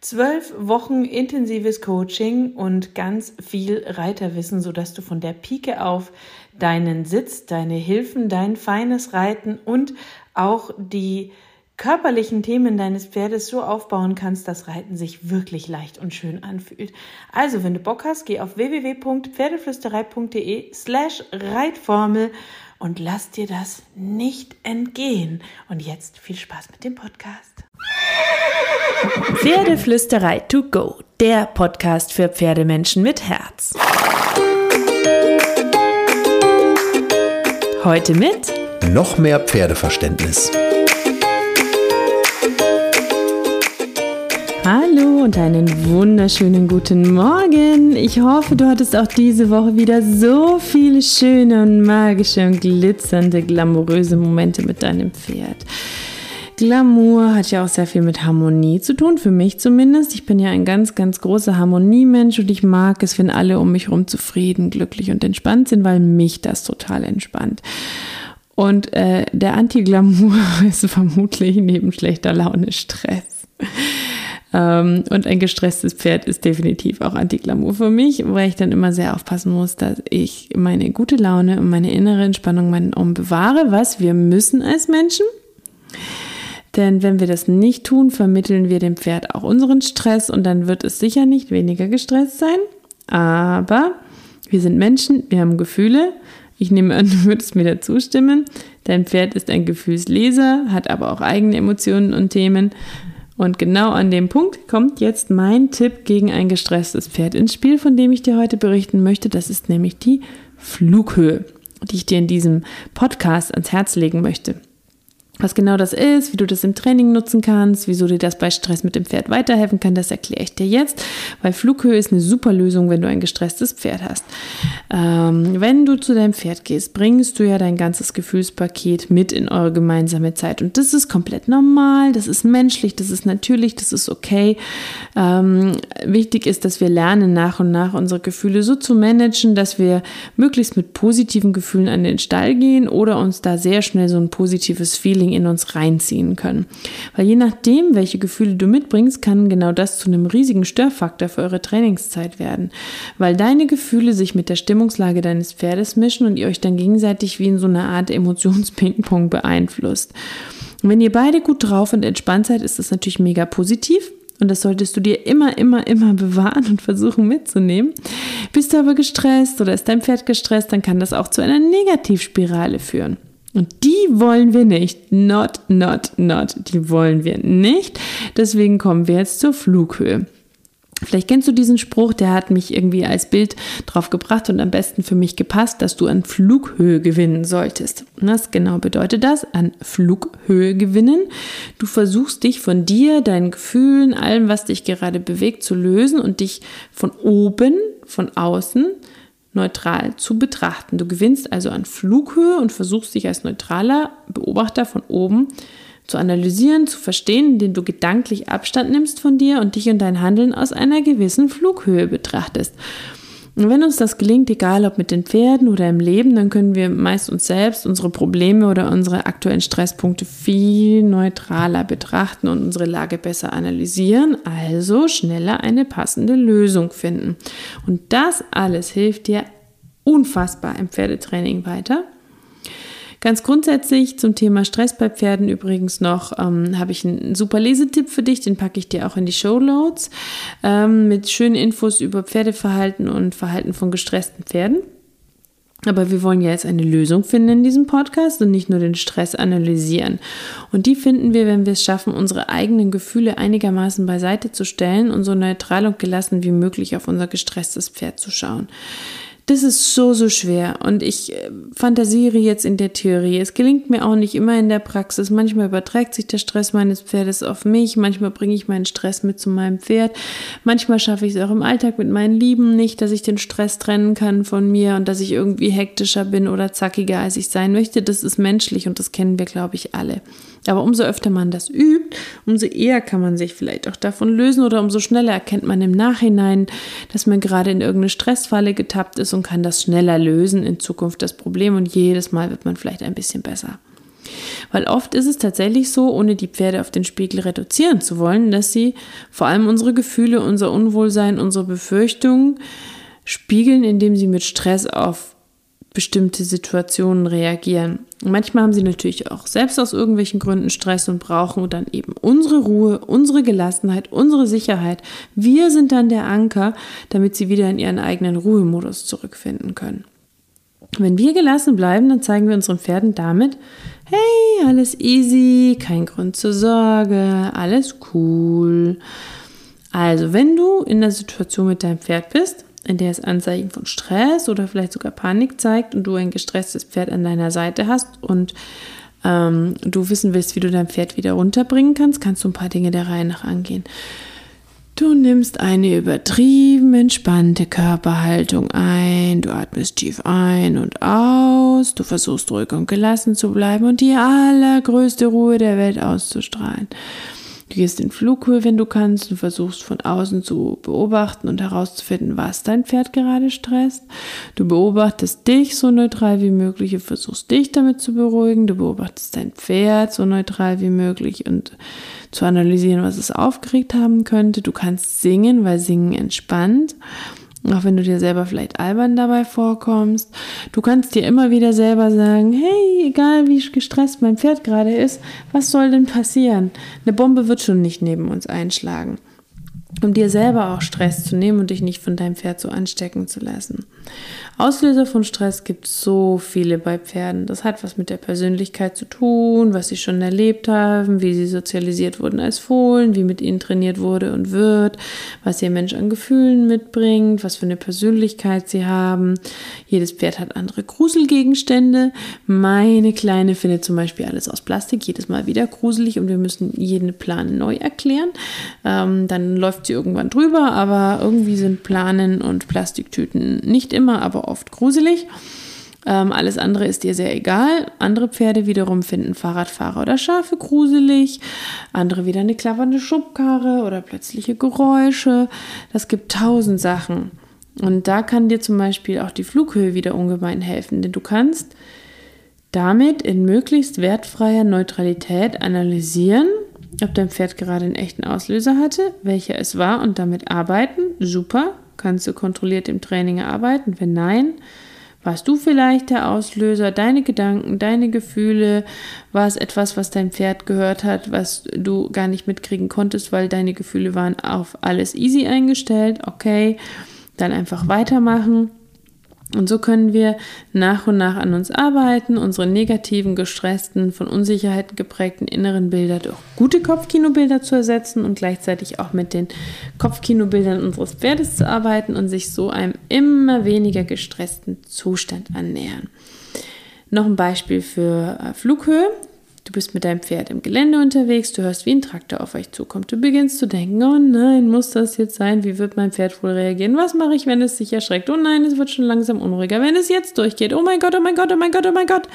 Zwölf Wochen intensives Coaching und ganz viel Reiterwissen, sodass du von der Pike auf deinen Sitz, deine Hilfen, dein feines Reiten und auch die körperlichen Themen deines Pferdes so aufbauen kannst, dass Reiten sich wirklich leicht und schön anfühlt. Also, wenn du Bock hast, geh auf www.pferdeflüsterei.de slash Reitformel und lass dir das nicht entgehen. Und jetzt viel Spaß mit dem Podcast. Pferdeflüsterei to go, der Podcast für Pferdemenschen mit Herz. Heute mit noch mehr Pferdeverständnis. Hallo und einen wunderschönen guten Morgen. Ich hoffe, du hattest auch diese Woche wieder so viele schöne und magische und glitzernde, glamouröse Momente mit deinem Pferd. Glamour hat ja auch sehr viel mit Harmonie zu tun, für mich zumindest. Ich bin ja ein ganz, ganz großer Harmoniemensch und ich mag es, wenn alle um mich herum zufrieden, glücklich und entspannt sind, weil mich das total entspannt. Und äh, der Anti-Glamour ist vermutlich neben schlechter Laune Stress. Ähm, und ein gestresstes Pferd ist definitiv auch Anti-Glamour für mich, weil ich dann immer sehr aufpassen muss, dass ich meine gute Laune und meine innere Entspannung meinen Om bewahre, was wir müssen als Menschen. Denn wenn wir das nicht tun, vermitteln wir dem Pferd auch unseren Stress und dann wird es sicher nicht weniger gestresst sein. Aber wir sind Menschen, wir haben Gefühle. Ich nehme an, du würdest mir da zustimmen. Dein Pferd ist ein Gefühlsleser, hat aber auch eigene Emotionen und Themen. Und genau an dem Punkt kommt jetzt mein Tipp gegen ein gestresstes Pferd ins Spiel, von dem ich dir heute berichten möchte. Das ist nämlich die Flughöhe, die ich dir in diesem Podcast ans Herz legen möchte. Was genau das ist, wie du das im Training nutzen kannst, wieso dir das bei Stress mit dem Pferd weiterhelfen kann, das erkläre ich dir jetzt, weil Flughöhe ist eine super Lösung, wenn du ein gestresstes Pferd hast. Ähm, wenn du zu deinem Pferd gehst, bringst du ja dein ganzes Gefühlspaket mit in eure gemeinsame Zeit und das ist komplett normal, das ist menschlich, das ist natürlich, das ist okay. Ähm, wichtig ist, dass wir lernen, nach und nach unsere Gefühle so zu managen, dass wir möglichst mit positiven Gefühlen an den Stall gehen oder uns da sehr schnell so ein positives Feeling Feeling in uns reinziehen können. Weil je nachdem, welche Gefühle du mitbringst, kann genau das zu einem riesigen Störfaktor für eure Trainingszeit werden. Weil deine Gefühle sich mit der Stimmungslage deines Pferdes mischen und ihr euch dann gegenseitig wie in so einer Art Emotionspingpong beeinflusst. Und wenn ihr beide gut drauf und entspannt seid, ist das natürlich mega positiv. Und das solltest du dir immer, immer, immer bewahren und versuchen mitzunehmen. Bist du aber gestresst oder ist dein Pferd gestresst, dann kann das auch zu einer Negativspirale führen. Und die wollen wir nicht. Not, not, not. Die wollen wir nicht. Deswegen kommen wir jetzt zur Flughöhe. Vielleicht kennst du diesen Spruch, der hat mich irgendwie als Bild drauf gebracht und am besten für mich gepasst, dass du an Flughöhe gewinnen solltest. Was genau bedeutet das? An Flughöhe gewinnen. Du versuchst dich von dir, deinen Gefühlen, allem, was dich gerade bewegt, zu lösen und dich von oben, von außen neutral zu betrachten. Du gewinnst also an Flughöhe und versuchst dich als neutraler Beobachter von oben zu analysieren, zu verstehen, indem du gedanklich Abstand nimmst von dir und dich und dein Handeln aus einer gewissen Flughöhe betrachtest. Und wenn uns das gelingt, egal ob mit den Pferden oder im Leben, dann können wir meist uns selbst, unsere Probleme oder unsere aktuellen Stresspunkte viel neutraler betrachten und unsere Lage besser analysieren, also schneller eine passende Lösung finden. Und das alles hilft dir unfassbar im Pferdetraining weiter. Ganz grundsätzlich zum Thema Stress bei Pferden übrigens noch ähm, habe ich einen super Lesetipp für dich, den packe ich dir auch in die Show Notes ähm, mit schönen Infos über Pferdeverhalten und Verhalten von gestressten Pferden. Aber wir wollen ja jetzt eine Lösung finden in diesem Podcast und nicht nur den Stress analysieren. Und die finden wir, wenn wir es schaffen, unsere eigenen Gefühle einigermaßen beiseite zu stellen und so neutral und gelassen wie möglich auf unser gestresstes Pferd zu schauen. Das ist so, so schwer. Und ich äh, fantasiere jetzt in der Theorie. Es gelingt mir auch nicht immer in der Praxis. Manchmal überträgt sich der Stress meines Pferdes auf mich. Manchmal bringe ich meinen Stress mit zu meinem Pferd. Manchmal schaffe ich es auch im Alltag mit meinen Lieben nicht, dass ich den Stress trennen kann von mir und dass ich irgendwie hektischer bin oder zackiger, als ich sein möchte. Das ist menschlich und das kennen wir, glaube ich, alle. Aber umso öfter man das übt, umso eher kann man sich vielleicht auch davon lösen oder umso schneller erkennt man im Nachhinein, dass man gerade in irgendeine Stressfalle getappt ist und kann das schneller lösen in Zukunft das Problem und jedes Mal wird man vielleicht ein bisschen besser. Weil oft ist es tatsächlich so, ohne die Pferde auf den Spiegel reduzieren zu wollen, dass sie vor allem unsere Gefühle, unser Unwohlsein, unsere Befürchtungen spiegeln, indem sie mit Stress auf bestimmte Situationen reagieren. Manchmal haben sie natürlich auch selbst aus irgendwelchen Gründen Stress und brauchen dann eben unsere Ruhe, unsere Gelassenheit, unsere Sicherheit. Wir sind dann der Anker, damit sie wieder in ihren eigenen Ruhemodus zurückfinden können. Wenn wir gelassen bleiben, dann zeigen wir unseren Pferden damit, hey, alles easy, kein Grund zur Sorge, alles cool. Also, wenn du in der Situation mit deinem Pferd bist, in der es Anzeichen von Stress oder vielleicht sogar Panik zeigt und du ein gestresstes Pferd an deiner Seite hast und ähm, du wissen willst, wie du dein Pferd wieder runterbringen kannst, kannst du ein paar Dinge der Reihe nach angehen. Du nimmst eine übertrieben entspannte Körperhaltung ein, du atmest tief ein und aus, du versuchst ruhig und gelassen zu bleiben und die allergrößte Ruhe der Welt auszustrahlen. Du gehst in Flughöhe, wenn du kannst, und versuchst von außen zu beobachten und herauszufinden, was dein Pferd gerade stresst. Du beobachtest dich so neutral wie möglich und versuchst dich damit zu beruhigen. Du beobachtest dein Pferd so neutral wie möglich und zu analysieren, was es aufgeregt haben könnte. Du kannst singen, weil Singen entspannt. Auch wenn du dir selber vielleicht albern dabei vorkommst. Du kannst dir immer wieder selber sagen, hey, egal wie gestresst mein Pferd gerade ist, was soll denn passieren? Eine Bombe wird schon nicht neben uns einschlagen. Um dir selber auch Stress zu nehmen und dich nicht von deinem Pferd so anstecken zu lassen. Auslöser von Stress gibt es so viele bei Pferden. Das hat was mit der Persönlichkeit zu tun, was sie schon erlebt haben, wie sie sozialisiert wurden als Fohlen, wie mit ihnen trainiert wurde und wird, was ihr Mensch an Gefühlen mitbringt, was für eine Persönlichkeit sie haben. Jedes Pferd hat andere Gruselgegenstände. Meine Kleine findet zum Beispiel alles aus Plastik, jedes Mal wieder gruselig und wir müssen jeden Plan neu erklären. Ähm, dann läuft sie irgendwann drüber, aber irgendwie sind Planen und Plastiktüten nicht immer, aber oft gruselig. Ähm, alles andere ist dir sehr egal. Andere Pferde wiederum finden Fahrradfahrer oder Schafe gruselig. Andere wieder eine klappernde Schubkarre oder plötzliche Geräusche. Das gibt tausend Sachen. Und da kann dir zum Beispiel auch die Flughöhe wieder ungemein helfen, denn du kannst damit in möglichst wertfreier Neutralität analysieren, ob dein Pferd gerade einen echten Auslöser hatte, welcher es war und damit arbeiten. Super. Kannst du kontrolliert im Training erarbeiten? Wenn nein, warst du vielleicht der Auslöser? Deine Gedanken, deine Gefühle? War es etwas, was dein Pferd gehört hat, was du gar nicht mitkriegen konntest, weil deine Gefühle waren auf alles easy eingestellt? Okay, dann einfach weitermachen. Und so können wir nach und nach an uns arbeiten, unsere negativen, gestressten, von Unsicherheiten geprägten inneren Bilder durch gute Kopfkinobilder zu ersetzen und gleichzeitig auch mit den Kopfkinobildern unseres Pferdes zu arbeiten und sich so einem immer weniger gestressten Zustand annähern. Noch ein Beispiel für äh, Flughöhe. Du bist mit deinem Pferd im Gelände unterwegs, du hörst, wie ein Traktor auf euch zukommt. Du beginnst zu denken, oh nein, muss das jetzt sein? Wie wird mein Pferd wohl reagieren? Was mache ich, wenn es sich erschreckt? Oh nein, es wird schon langsam unruhiger. Wenn es jetzt durchgeht, oh mein Gott, oh mein Gott, oh mein Gott, oh mein Gott.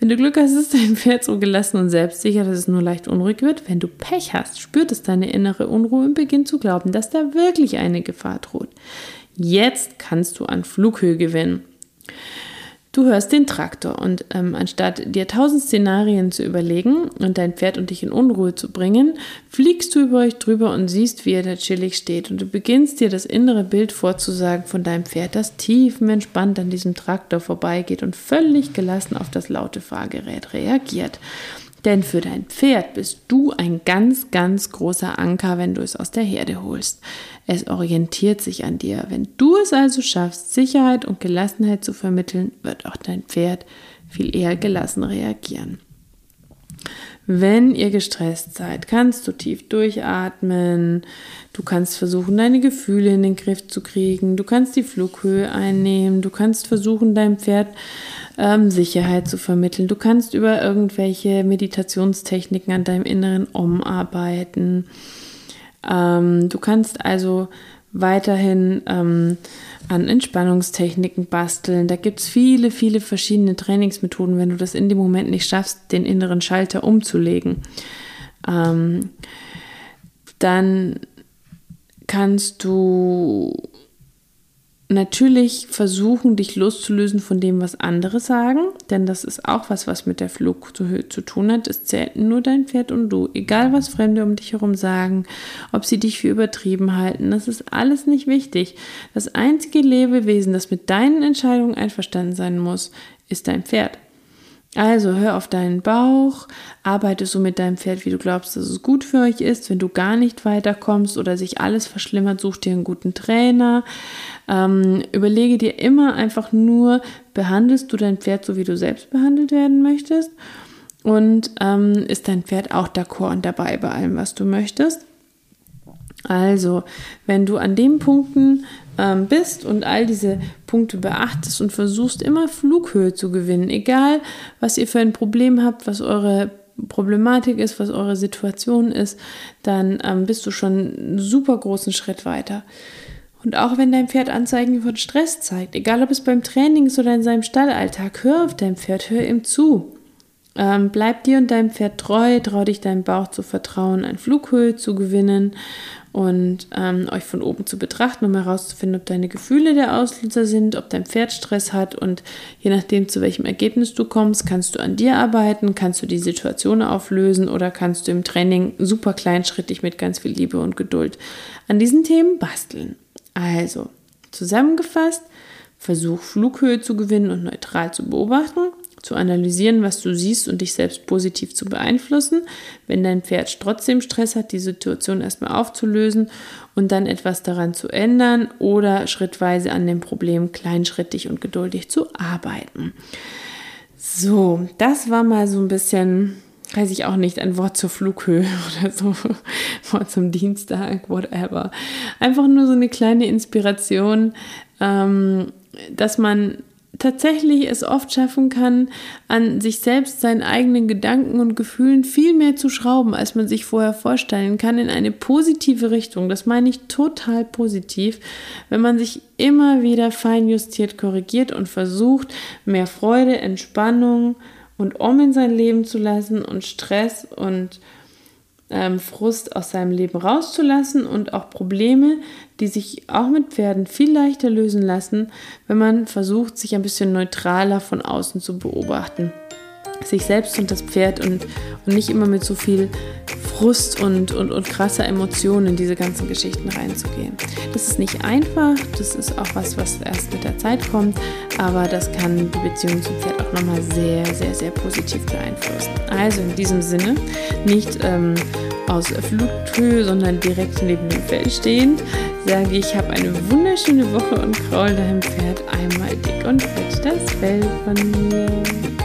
Wenn du Glück hast, ist dein Pferd so gelassen und selbstsicher, dass es nur leicht unruhig wird. Wenn du Pech hast, spürt es deine innere Unruhe und beginnt zu glauben, dass da wirklich eine Gefahr droht. Jetzt kannst du an Flughöhe gewinnen. Du hörst den Traktor und ähm, anstatt dir tausend Szenarien zu überlegen und dein Pferd und dich in Unruhe zu bringen, fliegst du über euch drüber und siehst, wie er da chillig steht und du beginnst dir das innere Bild vorzusagen von deinem Pferd, das tiefenentspannt an diesem Traktor vorbeigeht und völlig gelassen auf das laute Fahrgerät reagiert. Denn für dein Pferd bist du ein ganz, ganz großer Anker, wenn du es aus der Herde holst. Es orientiert sich an dir. Wenn du es also schaffst, Sicherheit und Gelassenheit zu vermitteln, wird auch dein Pferd viel eher gelassen reagieren. Wenn ihr gestresst seid, kannst du tief durchatmen. Du kannst versuchen, deine Gefühle in den Griff zu kriegen. Du kannst die Flughöhe einnehmen. Du kannst versuchen, deinem Pferd ähm, Sicherheit zu vermitteln. Du kannst über irgendwelche Meditationstechniken an deinem inneren Om arbeiten. Ähm, du kannst also weiterhin ähm, an Entspannungstechniken basteln. Da gibt es viele, viele verschiedene Trainingsmethoden, wenn du das in dem Moment nicht schaffst, den inneren Schalter umzulegen. Ähm, dann kannst du natürlich versuchen, dich loszulösen von dem, was andere sagen, denn das ist auch was, was mit der Flughöhe zu tun hat. Es zählt nur dein Pferd und du. Egal, was Fremde um dich herum sagen, ob sie dich für übertrieben halten, das ist alles nicht wichtig. Das einzige Lebewesen, das mit deinen Entscheidungen einverstanden sein muss, ist dein Pferd. Also hör auf deinen Bauch, arbeite so mit deinem Pferd, wie du glaubst, dass es gut für euch ist. Wenn du gar nicht weiterkommst oder sich alles verschlimmert, such dir einen guten Trainer. Ähm, überlege dir immer einfach nur, behandelst du dein Pferd so, wie du selbst behandelt werden möchtest? Und ähm, ist dein Pferd auch d'accord und dabei bei allem, was du möchtest? Also, wenn du an den Punkten ähm, bist und all diese Punkte beachtest und versuchst immer Flughöhe zu gewinnen, egal was ihr für ein Problem habt, was eure Problematik ist, was eure Situation ist, dann ähm, bist du schon einen super großen Schritt weiter. Und auch wenn dein Pferd Anzeigen von Stress zeigt, egal ob es beim Training ist oder in seinem Stallalltag, hör auf dein Pferd, hör ihm zu. Ähm, bleib dir und deinem Pferd treu, trau dich deinem Bauch zu vertrauen, an Flughöhe zu gewinnen und ähm, euch von oben zu betrachten, um herauszufinden, ob deine Gefühle der Auslöser sind, ob dein Pferd Stress hat und je nachdem, zu welchem Ergebnis du kommst, kannst du an dir arbeiten, kannst du die Situation auflösen oder kannst du im Training super kleinschrittig mit ganz viel Liebe und Geduld an diesen Themen basteln. Also, zusammengefasst, versuch Flughöhe zu gewinnen und neutral zu beobachten zu analysieren, was du siehst und dich selbst positiv zu beeinflussen. Wenn dein Pferd trotzdem Stress hat, die Situation erstmal aufzulösen und dann etwas daran zu ändern oder schrittweise an dem Problem kleinschrittig und geduldig zu arbeiten. So, das war mal so ein bisschen, weiß ich auch nicht, ein Wort zur Flughöhe oder so, Wort zum Dienstag, whatever. Einfach nur so eine kleine Inspiration, ähm, dass man tatsächlich es oft schaffen kann, an sich selbst, seinen eigenen Gedanken und Gefühlen viel mehr zu schrauben, als man sich vorher vorstellen kann, in eine positive Richtung. Das meine ich total positiv, wenn man sich immer wieder fein justiert, korrigiert und versucht, mehr Freude, Entspannung und Om in sein Leben zu lassen und Stress und ähm, Frust aus seinem Leben rauszulassen und auch Probleme, die sich auch mit Pferden viel leichter lösen lassen, wenn man versucht, sich ein bisschen neutraler von außen zu beobachten. Sich selbst und das Pferd und, und nicht immer mit so viel Frust und, und, und krasser Emotionen in diese ganzen Geschichten reinzugehen. Das ist nicht einfach, das ist auch was, was erst mit der Zeit kommt, aber das kann die Beziehung zum Pferd auch nochmal sehr, sehr, sehr positiv beeinflussen. Also in diesem Sinne, nicht ähm, aus Flughöhe, sondern direkt neben dem Fell stehend, sage ich, habe eine wunderschöne Woche und kraul deinem Pferd einmal dick und fett das Fell von mir.